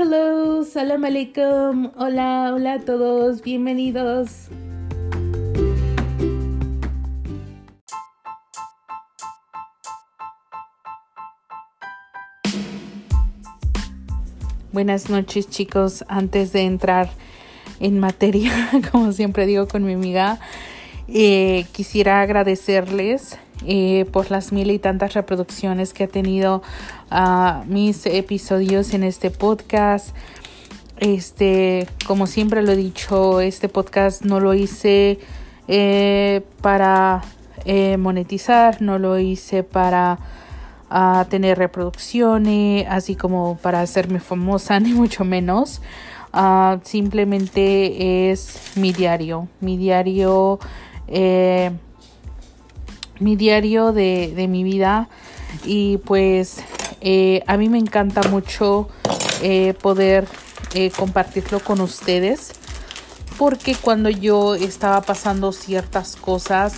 hello, salam alaikum. Hola, hola a todos, bienvenidos. Buenas noches chicos, antes de entrar en materia, como siempre digo con mi amiga, eh, quisiera agradecerles por las mil y tantas reproducciones que ha tenido uh, mis episodios en este podcast. Este, como siempre lo he dicho, este podcast no lo hice eh, para eh, monetizar, no lo hice para uh, tener reproducciones, así como para hacerme famosa, ni mucho menos. Uh, simplemente es mi diario, mi diario, eh, mi diario de, de, mi vida y pues eh, a mí me encanta mucho eh, poder eh, compartirlo con ustedes porque cuando yo estaba pasando ciertas cosas,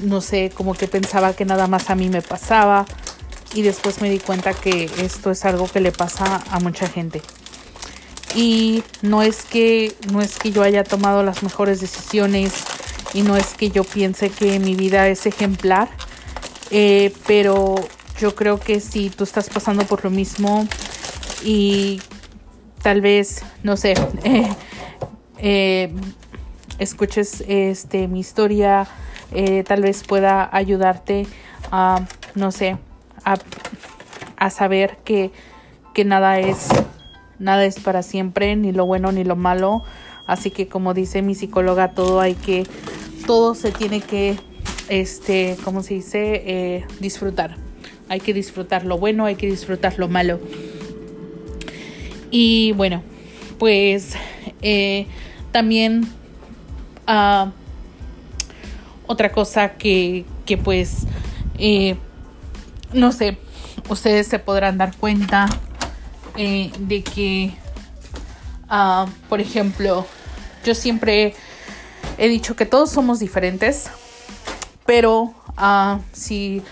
no sé, como que pensaba que nada más a mí me pasaba y después me di cuenta que esto es algo que le pasa a mucha gente. Y no es que no es que yo haya tomado las mejores decisiones y no es que yo piense que mi vida es ejemplar eh, pero yo creo que si tú estás pasando por lo mismo y tal vez no sé eh, escuches este mi historia eh, tal vez pueda ayudarte a no sé a, a saber que que nada es nada es para siempre, ni lo bueno ni lo malo. Así que como dice mi psicóloga, todo hay que, todo se tiene que, este, como se dice, eh, disfrutar. Hay que disfrutar lo bueno, hay que disfrutar lo malo. Y bueno, pues eh, también uh, otra cosa que, que pues, eh, no sé, ustedes se podrán dar cuenta de que, uh, por ejemplo, yo siempre he dicho que todos somos diferentes, pero uh, si,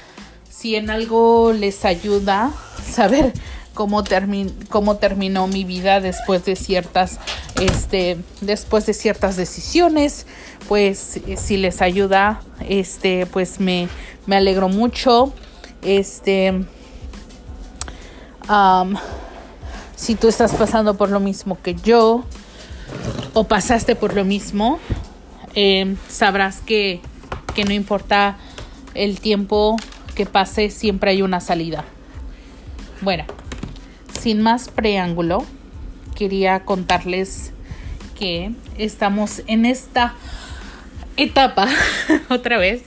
si en algo les ayuda saber cómo, termi cómo terminó mi vida después de ciertas, este, después de ciertas decisiones, pues si les ayuda, este, pues me, me alegro mucho. Este, si tú estás pasando por lo mismo que yo o pasaste por lo mismo, eh, sabrás que, que no importa el tiempo que pase, siempre hay una salida. Bueno, sin más preámbulo, quería contarles que estamos en esta etapa otra vez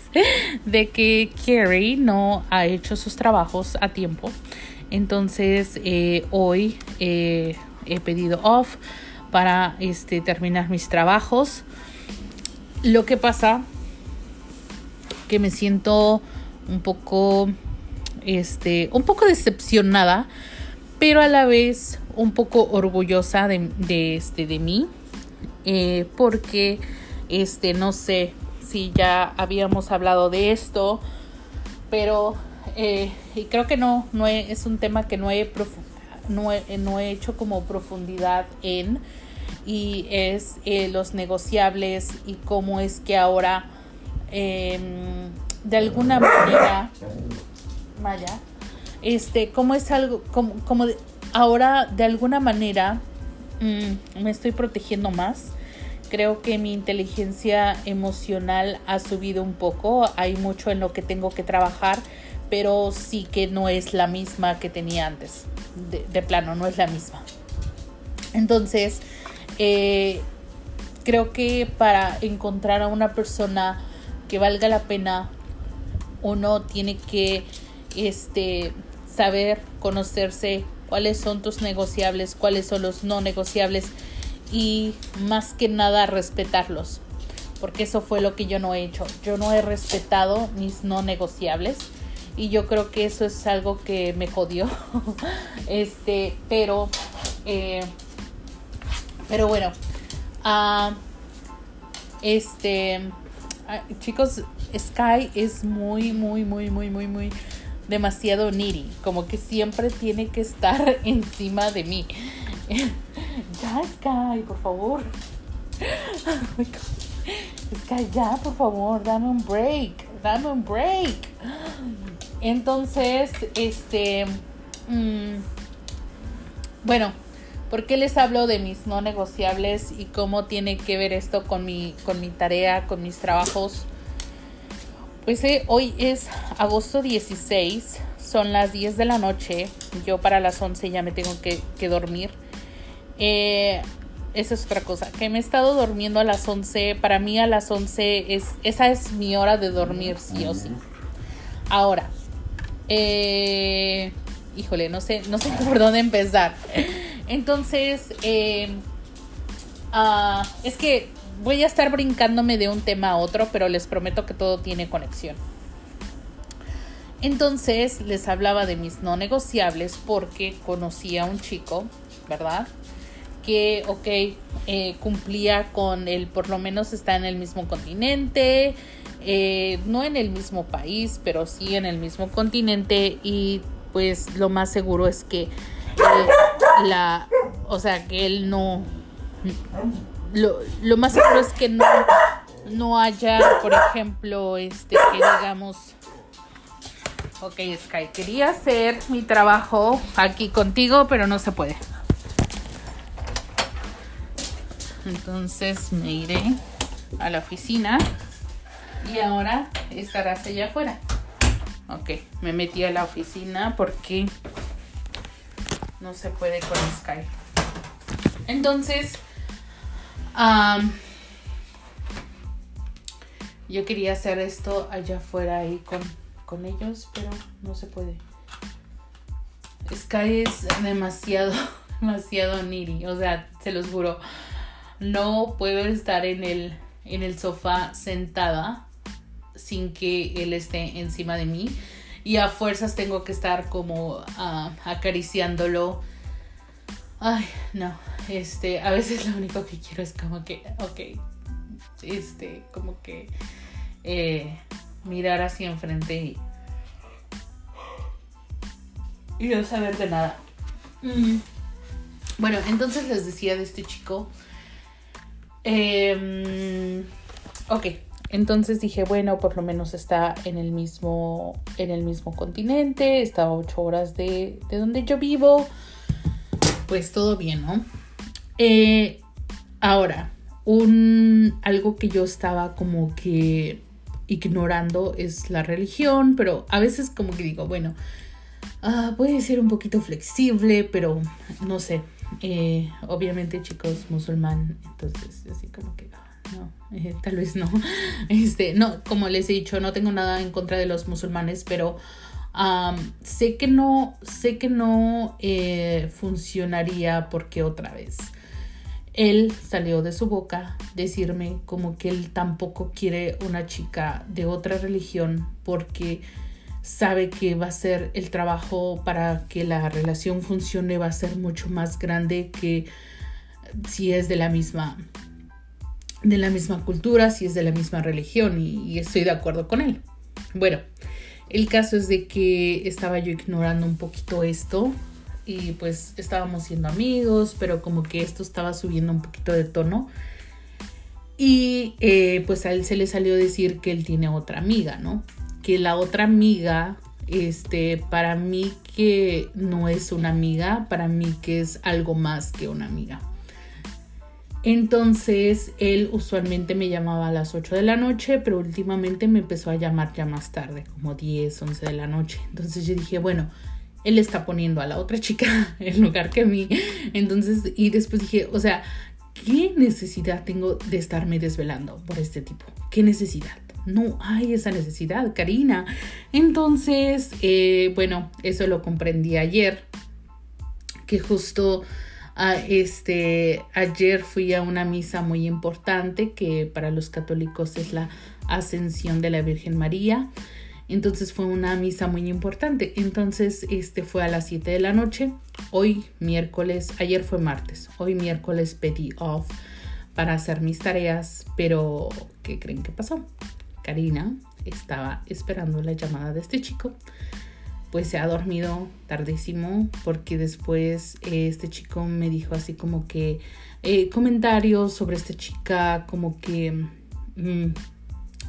de que Carrie no ha hecho sus trabajos a tiempo entonces eh, hoy eh, he pedido off para este, terminar mis trabajos. Lo que pasa que me siento un poco, este, un poco decepcionada, pero a la vez un poco orgullosa de, de este, de mí, eh, porque, este, no sé si ya habíamos hablado de esto, pero eh, y creo que no, no es un tema que no he, no he, no he hecho como profundidad en y es eh, los negociables y cómo es que ahora eh, de alguna manera vaya este cómo es algo como, como ahora de alguna manera mmm, me estoy protegiendo más creo que mi inteligencia emocional ha subido un poco hay mucho en lo que tengo que trabajar pero sí que no es la misma que tenía antes. De plano, no es la misma. Entonces, eh, creo que para encontrar a una persona que valga la pena, uno tiene que este, saber, conocerse, cuáles son tus negociables, cuáles son los no negociables y más que nada respetarlos. Porque eso fue lo que yo no he hecho. Yo no he respetado mis no negociables y yo creo que eso es algo que me jodió este pero eh, pero bueno uh, este uh, chicos Sky es muy muy muy muy muy muy demasiado needy, como que siempre tiene que estar encima de mí. ya, Sky, por favor. Sky, ya, por favor, dame un break, dame un break. Entonces, este, mm, bueno, ¿por qué les hablo de mis no negociables y cómo tiene que ver esto con mi, con mi tarea, con mis trabajos? Pues eh, hoy es agosto 16, son las 10 de la noche, yo para las 11 ya me tengo que, dormir. Eh, esa es otra cosa, que me he estado durmiendo a las 11, para mí a las 11 es, esa es mi hora de dormir, sí o sí. Ahora, eh, híjole, no sé, no sé por dónde empezar. Entonces, eh, ah, es que voy a estar brincándome de un tema a otro, pero les prometo que todo tiene conexión. Entonces les hablaba de mis no negociables porque conocí a un chico, ¿verdad? Que, ok, eh, cumplía con el, por lo menos está en el mismo continente, eh, no en el mismo país, pero sí en el mismo continente y pues lo más seguro es que la, o sea, que él no, lo, lo, más seguro es que no, no haya, por ejemplo, este, que digamos, ok, Sky, quería hacer mi trabajo aquí contigo, pero no se puede. Entonces me iré a la oficina y ahora estarás allá afuera. Ok, me metí a la oficina porque no se puede con Skype. Entonces, yo quería hacer esto allá afuera ahí con, con ellos, pero no se puede. Sky es demasiado, demasiado needy. O sea, se los juro. No puedo estar en el, en el sofá sentada sin que él esté encima de mí. Y a fuerzas tengo que estar como ah, acariciándolo. Ay, no. Este, a veces lo único que quiero es como que, ok, este, como que eh, mirar hacia enfrente y, y no saber de nada. Mm. Bueno, entonces les decía de este chico. Eh, ok, entonces dije, bueno, por lo menos está en el mismo, en el mismo continente, está a ocho horas de, donde yo vivo. Pues todo bien, ¿no? Eh, ahora, un, algo que yo estaba como que ignorando es la religión, pero a veces como que digo, bueno, uh, puede ser un poquito flexible, pero no sé. Eh, obviamente chicos musulmán, entonces así como que no, eh, tal vez no. Este, no, como les he dicho, no tengo nada en contra de los musulmanes, pero sé que no, sé que no eh, funcionaría porque otra vez él salió de su boca decirme como que él tampoco quiere una chica de otra religión porque sabe que va a ser el trabajo para que la relación funcione va a ser mucho más grande que si es de la misma de la misma cultura, si es de la misma religión y, estoy de acuerdo con él. Bueno, el caso es de que estaba yo ignorando un poquito esto y pues estábamos siendo amigos, pero como que esto estaba subiendo un poquito de tono. Y eh, pues a él se le salió decir que él tiene otra amiga, ¿no? Que la otra amiga, este, para mí que no es una amiga, para mí que es algo más que una amiga. Entonces él usualmente me llamaba a las 8 de la noche, pero últimamente me empezó a llamar ya más tarde, como 10, 11 de la noche. Entonces yo dije, bueno, él está poniendo a la otra chica en lugar que a mí. Entonces, y después dije, o sea, ¿qué necesidad tengo de estarme desvelando por este tipo? ¿Qué necesidad? No hay esa necesidad, Karina. Entonces, eh, bueno, eso lo comprendí ayer, que justo este, ayer fui a una misa muy importante que para los católicos es la ascensión de la Virgen María. Entonces fue una misa muy importante. Entonces este fue a las 7 de la noche. Hoy miércoles, ayer fue martes. Hoy miércoles pedí off para hacer mis tareas, pero ¿qué creen que pasó? Karina estaba esperando la llamada de este chico pues se ha dormido tardísimo porque después eh, este chico me dijo así como que eh, comentarios sobre esta chica como que mm,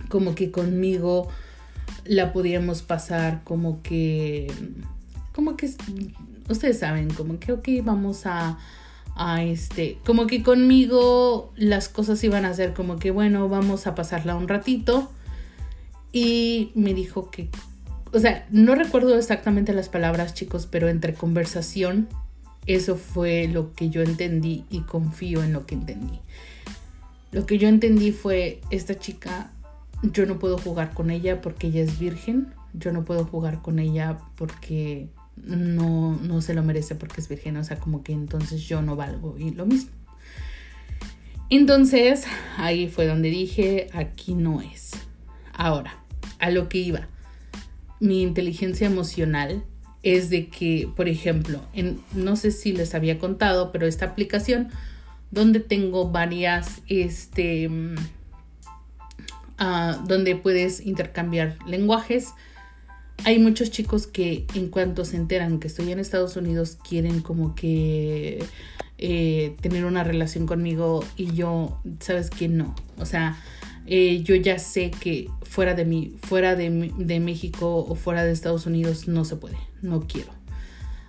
como que conmigo la podíamos pasar como que como que ustedes saben como que ok vamos a a este como que conmigo las cosas iban a ser como que bueno vamos a pasarla un ratito. Y me dijo que o sea, no recuerdo exactamente las palabras, chicos, pero entre conversación, eso fue lo que yo entendí y confío en lo que entendí. Lo que yo entendí fue, esta chica, yo no puedo jugar con ella porque ella es virgen, yo no puedo jugar con ella porque no, no se lo merece porque es virgen, o sea, como que entonces yo no valgo y lo mismo. Entonces, ahí fue donde dije, aquí no es. Ahora, a lo que iba mi inteligencia emocional es de que, por ejemplo, en, no sé si les había contado, pero esta aplicación donde tengo varias, este, ah, donde puedes intercambiar lenguajes, hay muchos chicos que en cuanto se enteran que estoy en Estados Unidos quieren como que eh, tener una relación conmigo y yo, ¿sabes qué? No. O sea, eh, yo ya sé que fuera de mí, fuera de, México o fuera de Estados Unidos no se puede, no quiero.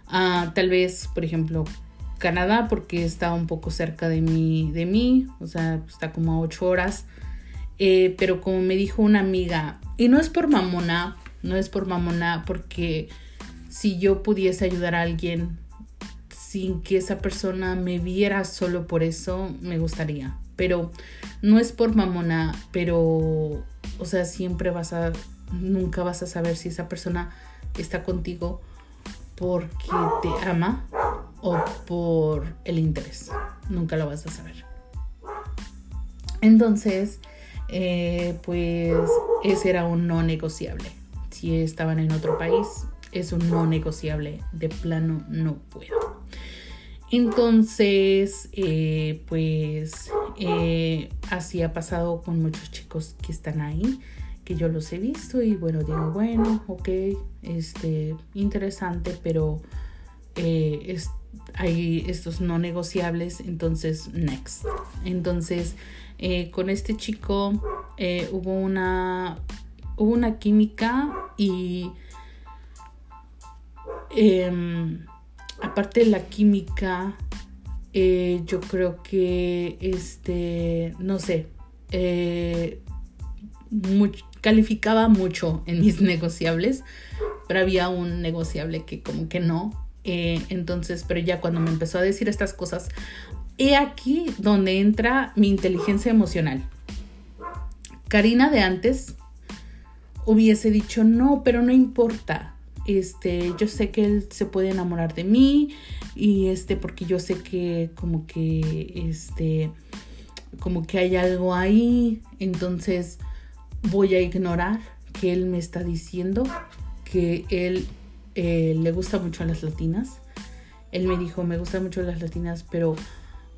Ah, tal vez, por ejemplo, Canadá, porque está un poco cerca de mí, de mí o sea, está como a ocho horas. Eh, pero como me dijo una amiga, y no es por mamona, no es por mamona, porque si yo pudiese ayudar a alguien sin que esa persona me viera solo por eso, me gustaría pero no es por mamona, pero, o sea, siempre vas a, nunca vas a saber si esa persona está contigo porque te ama o por el interés. Nunca lo vas a saber. Entonces, eh, pues ese era un no negociable. Si estaban en otro país, es un no negociable. De plano, no puedo. Entonces, eh, pues eh, así ha pasado con muchos chicos que están ahí, que yo los he visto y bueno, digo, bueno, ok, este, interesante, pero eh, hay estos no negociables, entonces, next. Entonces, con este chico hubo una, hubo una química y... Em, aparte de la química, eh, yo creo que, este, no sé, eh, calificaba mucho en mis negociables, pero había un negociable que como que no. Eh, entonces, pero ya cuando me empezó a decir estas cosas, he aquí donde entra mi inteligencia emocional. Karina de antes hubiese dicho, no, pero no importa este, yo sé que él se puede enamorar de mí y este, porque yo sé que como que, este, como que hay algo ahí, entonces voy a ignorar que él me está diciendo que él eh, le gusta mucho a las latinas. Él me dijo, me gustan mucho las latinas, pero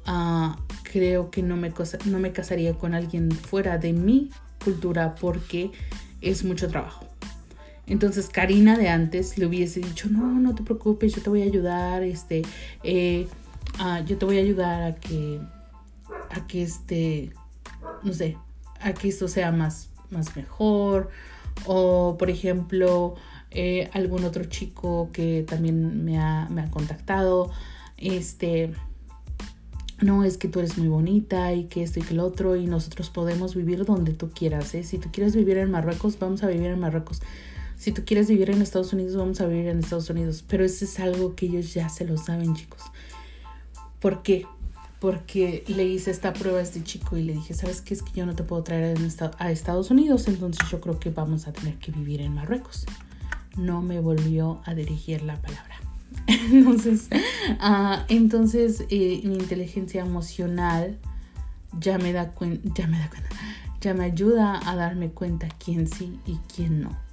ah, creo que no me, no me casaría con alguien fuera de mi cultura porque es mucho trabajo. Entonces Karina de antes le hubiese dicho, no, no te preocupes, yo te voy a ayudar, este, eh, ah, yo te voy a ayudar a que, a que este, no sé, a que esto sea más, más mejor. O, por ejemplo, eh, algún otro chico que también me ha, me ha contactado, este, no es que tú eres muy bonita y que esto y que lo otro y nosotros podemos vivir donde tú quieras, ¿eh? Si tú quieres vivir en Marruecos, vamos a vivir en Marruecos si tú quieres vivir en Estados Unidos, vamos a vivir en Estados Unidos. Pero eso es algo que ellos ya se lo saben, chicos. ¿Por qué? Porque le hice esta prueba a este chico y le dije, ¿sabes qué? Es que yo no te puedo traer a Estados Unidos, entonces yo creo que vamos a tener que vivir en Marruecos. No me volvió a dirigir la palabra. entonces, uh, entonces eh, mi inteligencia emocional ya me da ya me da cuenta, ya me ayuda a darme cuenta quién sí y quién no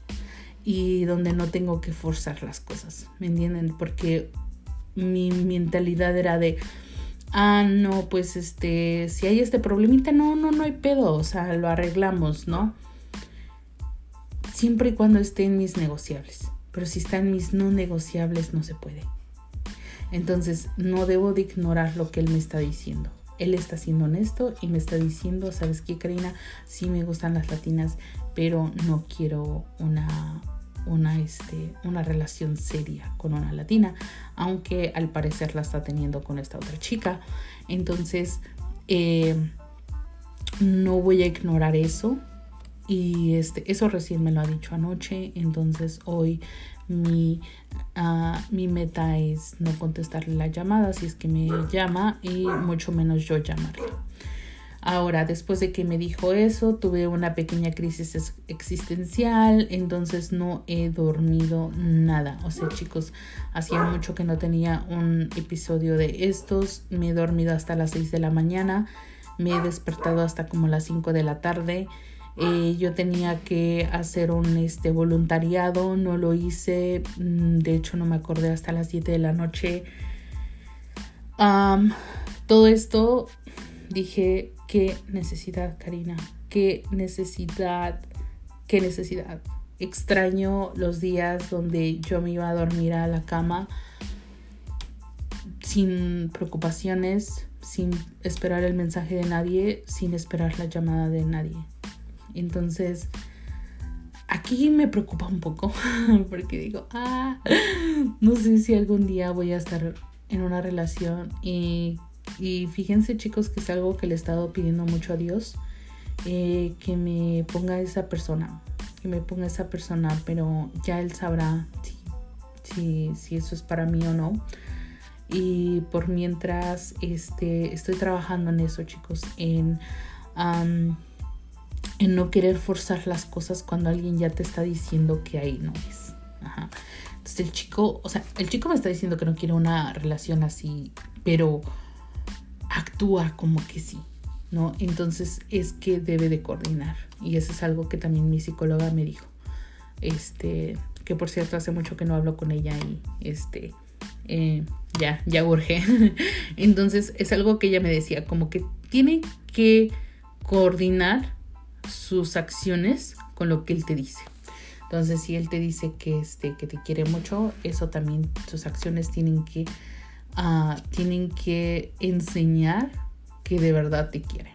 y donde no tengo que forzar las cosas, ¿me entienden? Porque mi mentalidad era de, ah, no, pues este, si hay este problemita, no, no, no hay pedo, o sea, lo arreglamos, ¿no? Siempre y cuando esté en mis negociables. pero si está en mis no negociables no se puede. Entonces no debo de ignorar lo que él me está diciendo. Él está siendo honesto y me está diciendo, ¿sabes qué, Karina? Sí me gustan las latinas, pero no quiero una, una, este, una relación seria con una latina, aunque al parecer la está teniendo con esta otra chica. Entonces, eh, no voy a ignorar eso. Y este, eso recién me lo ha dicho anoche. Entonces hoy mi, ah, mi meta es no contestarle la llamada si es que me llama y mucho menos yo llamarle. Ahora, después de que me dijo eso, tuve una pequeña crisis existencial, entonces no he dormido nada. O sea, chicos, hacía mucho que no tenía un episodio de estos. Me he dormido hasta las 6 de la mañana, me he despertado hasta como las 5 de la tarde. Eh, yo tenía que hacer un este, voluntariado, no lo hice, mm, de hecho no me acordé hasta las 7 de la noche. todo esto dije, qué necesidad, Karina, qué necesidad, qué necesidad. Extraño los días donde yo me iba a dormir a la cama sin preocupaciones, sin esperar el mensaje de nadie, sin esperar la llamada de nadie. Entonces, aquí me preocupa un poco porque digo, ah, no sé si algún día voy a estar en una relación y, fíjense chicos que es algo que le he estado pidiendo mucho a Dios, eh, que me ponga esa persona, que me ponga esa persona, pero ya Él sabrá si, si, eso es para mí o no. Y por mientras este, estoy trabajando en eso chicos, en en no querer forzar las cosas cuando alguien ya te está diciendo que ahí no es. Entonces el chico, o sea, el chico me está diciendo que no quiere una relación así, pero actúa como que sí, ¿no? Entonces es que debe de coordinar. Y eso es algo que también mi psicóloga me dijo. Este, que por cierto hace mucho que no hablo con ella y este, eh, ya, ya urge. Entonces es algo que ella me decía, como que tiene que coordinar sus acciones con lo que él te dice. Entonces, si él te dice que, este, que te quiere mucho, eso también, sus acciones tienen que, uh, tienen que enseñar que de verdad te quiere.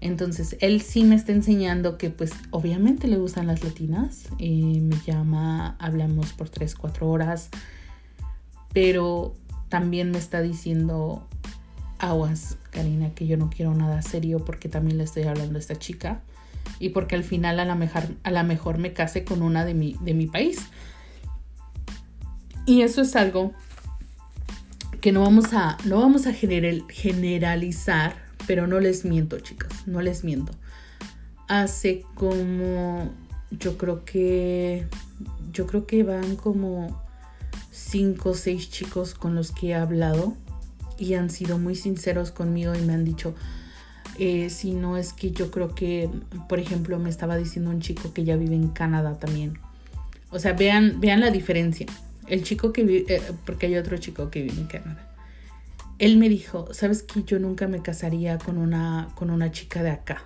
Entonces, él sí me está enseñando que pues obviamente le gustan las latinas. Eh, me llama, hablamos por 3, 4 horas. Pero también me está diciendo, aguas, Karina, que yo no quiero nada serio porque también le estoy hablando a esta chica y porque al final a la mejor, a mejor me case con una de mi, de mi país. Y eso es algo que no vamos a, no vamos a generalizar, pero no les miento, chicas, no les miento. Hace como, yo creo que, yo creo que van como cinco o seis chicos con los que he hablado y han sido muy sinceros conmigo y me han dicho, eh, si no es que yo creo que, por ejemplo, me estaba diciendo un chico que ya vive en Canadá también. O sea, vean, vean la diferencia. El chico que vive, eh, porque hay otro chico que vive en Canadá. Él me dijo, sabes que yo nunca me casaría con una, con una chica de acá.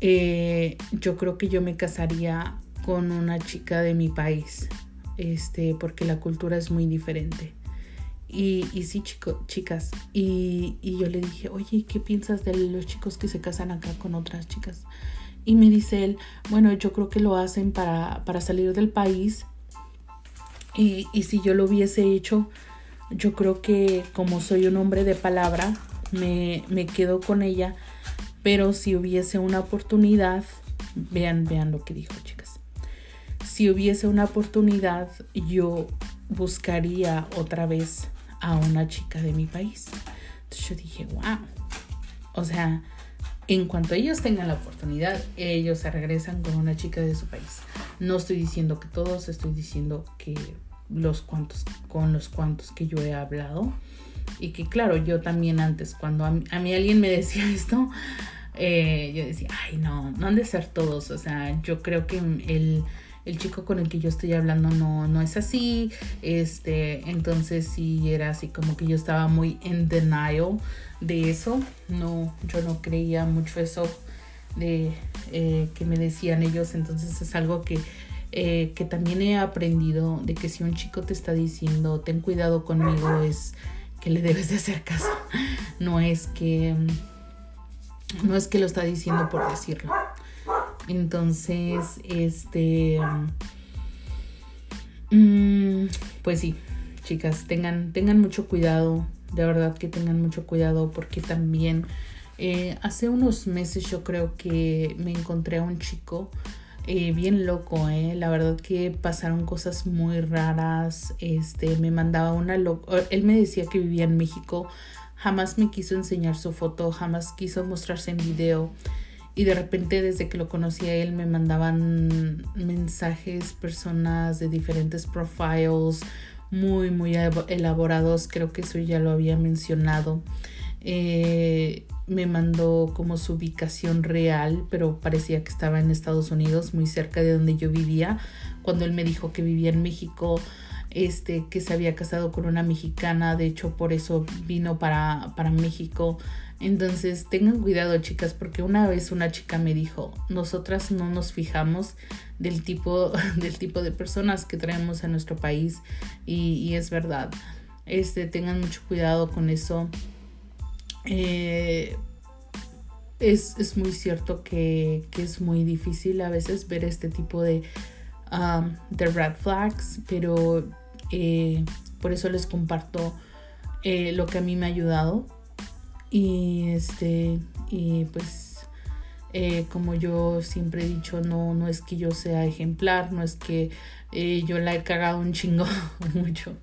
Eh, yo creo que yo me casaría con una chica de mi país, este, porque la cultura es muy diferente. Y, sí, chico, chicas. Y, y, yo le dije, oye, ¿qué piensas de los chicos que se casan acá con otras chicas? Y me dice él, bueno, yo creo que lo hacen para, para salir del país. Y, y, si yo lo hubiese hecho, yo creo que como soy un hombre de palabra, me, me quedo con ella. Pero si hubiese una oportunidad, vean, vean lo que dijo, chicas. Si hubiese una oportunidad, yo buscaría otra vez a una chica de mi país. Entonces yo dije, wow. O sea, en cuanto ellos tengan la oportunidad, ellos regresan con una chica de su país. No estoy diciendo que todos, estoy diciendo que los cuantos, con los cuantos que yo he hablado. Y que claro, yo también antes, cuando a mí, alguien me decía esto, eh, yo decía, ay no, no han de ser todos. O sea, yo creo que el el chico con el que yo estoy hablando no, no es así. Este, entonces sí era así como que yo estaba muy en denial de eso. No, yo no creía mucho eso de eh, que me decían ellos. Entonces es algo que, eh, que también he aprendido de que si un chico te está diciendo ten cuidado conmigo es que le debes de hacer caso. No es que no es que lo está diciendo por decirlo. Entonces, este mm, pues sí, chicas, tengan tengan mucho cuidado, de verdad que tengan mucho cuidado porque también eh, hace unos meses yo creo que me encontré a un chico eh, bien loco, eh. La verdad que pasaron cosas muy raras. Este, me mandaba una Él me decía que vivía en México. Jamás me quiso enseñar su foto, jamás quiso mostrarse en video. Y de repente desde que lo conocí a él me mandaban mensajes, personas de diferentes profiles, muy, muy elaborados. Creo que eso ya lo había mencionado. Eh, me mandó como su ubicación real, pero parecía que estaba en Estados Unidos, muy cerca de donde yo vivía. Cuando él me dijo que vivía en México, este, que se había casado con una mexicana, de hecho por eso vino para, para México. Entonces tengan cuidado chicas, porque una vez una chica me dijo, nosotras no nos fijamos del tipo, del tipo de personas que traemos a nuestro país y, es verdad. Este, tengan mucho cuidado con eso eh, es, muy cierto que, es muy difícil a veces ver este tipo de, um, de red flags, pero eh, por eso les comparto eh, lo que a mí me ha ayudado. Y este, y pues como yo siempre he dicho, no, no es que yo sea ejemplar, no es que eh, yo la he cagado un chingo, mucho.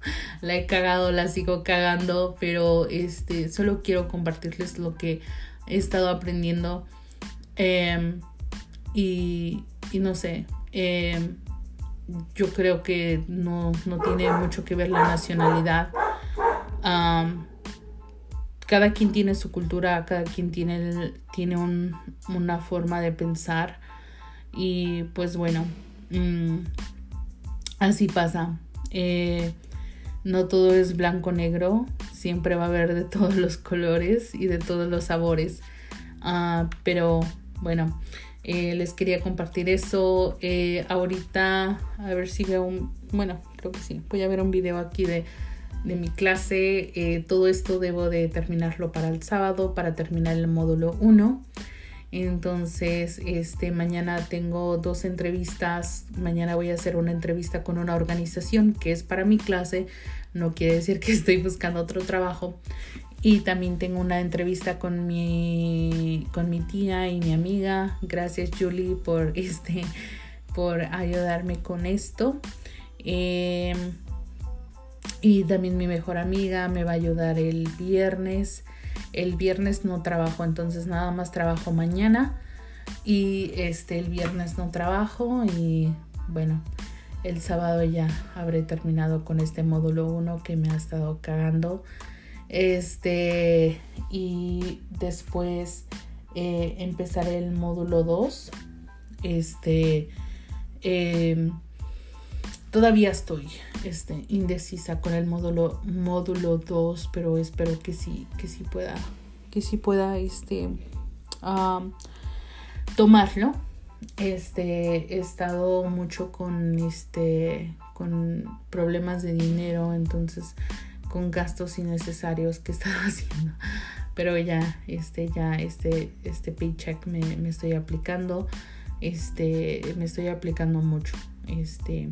La he cagado, la sigo cagando, pero este, solo quiero compartirles lo que he estado aprendiendo. Em, y, no sé, em, yo creo que no, tiene mucho que ver la nacionalidad. cada quien tiene su cultura, cada quien tiene, tiene una forma de pensar. Y pues bueno. Mm, Así pasa. Eh, no todo es blanco negro, siempre va a haber de todos los colores y de todos los sabores. Ah, pero bueno, eh, les quería compartir eso. Eh, ahorita, a ver si veo un, bueno, creo que sí, voy a ver un video aquí de, de mi clase. todo esto debo de terminarlo para el sábado, para terminar el módulo 1. Entonces, este mañana tengo dos entrevistas. Mañana voy a hacer una entrevista con una organización que es para mi clase. No quiere decir que estoy buscando otro trabajo. Y también tengo una entrevista con mi, con mi tía y mi amiga. Gracias Julie por, este, por ayudarme con esto. Em, y también mi mejor amiga me va a ayudar el viernes el viernes no trabajo, entonces nada más trabajo mañana y este el viernes no trabajo y bueno, el sábado ya habré terminado con este módulo 1 que me ha estado cagando. Este y después eh, empezaré el módulo 2. Este em, todavía estoy este, indecisa con el módulo módulo 2, pero espero que sí, que sí pueda, que sí pueda este, tomarlo. Este, he estado mucho con este, con problemas de dinero, entonces con gastos innecesarios que he estado haciendo. Pero ya, este, ya, este, este paycheck me, estoy aplicando. Este, me estoy aplicando mucho. Este,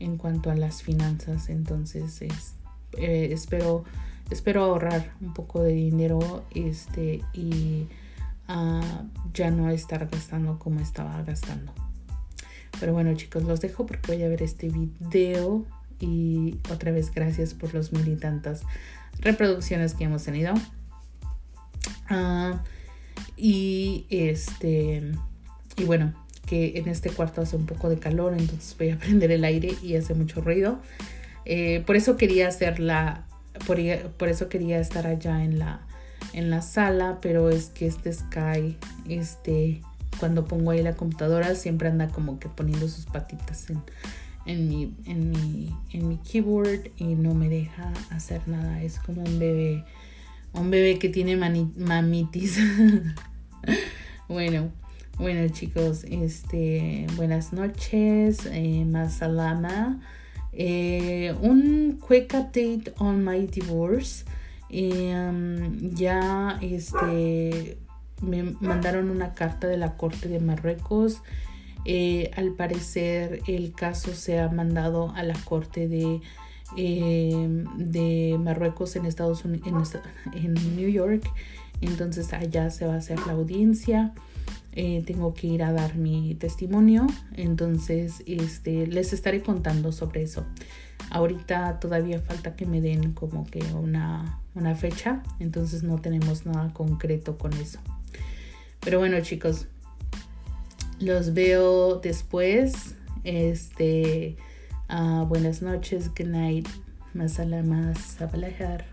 en cuanto a las finanzas. Entonces eh, espero, espero ahorrar un poco de dinero este, y ah, ya no estar gastando como estaba gastando. Pero bueno chicos, los dejo porque voy a ver este video y otra vez gracias por los mil y tantas reproducciones que hemos tenido. Ah, y este, y bueno, que en este cuarto hace un poco de calor, entonces voy a prender el aire y hace mucho ruido. Eh, por eso quería hacerla, por, por, eso quería estar allá en la, en la sala, pero es que este Sky, este, cuando pongo ahí la computadora, siempre anda como que poniendo sus patitas en, en, mi, en, mi, en mi keyboard y no me deja hacer nada. Es como un bebé, un bebé que tiene mamitis. bueno, Bueno chicos, este, buenas noches, eh, Masalama. Eh, un quick update on my divorce. Em, ya este, me mandaron una carta de la Corte de Marruecos. Eh, al parecer el caso se ha mandado a la Corte de, em, de Marruecos en Estados Unidos, en, en New York. Entonces allá se va a hacer la audiencia. Eh, tengo que ir a dar mi testimonio. Entonces, este, les estaré contando sobre eso. Ahorita todavía falta que me den como que una, una fecha. Entonces no tenemos nada concreto con eso. Pero bueno, chicos. Los veo después. Este. Uh, buenas noches. Good night. Masalamas. Sabalajar.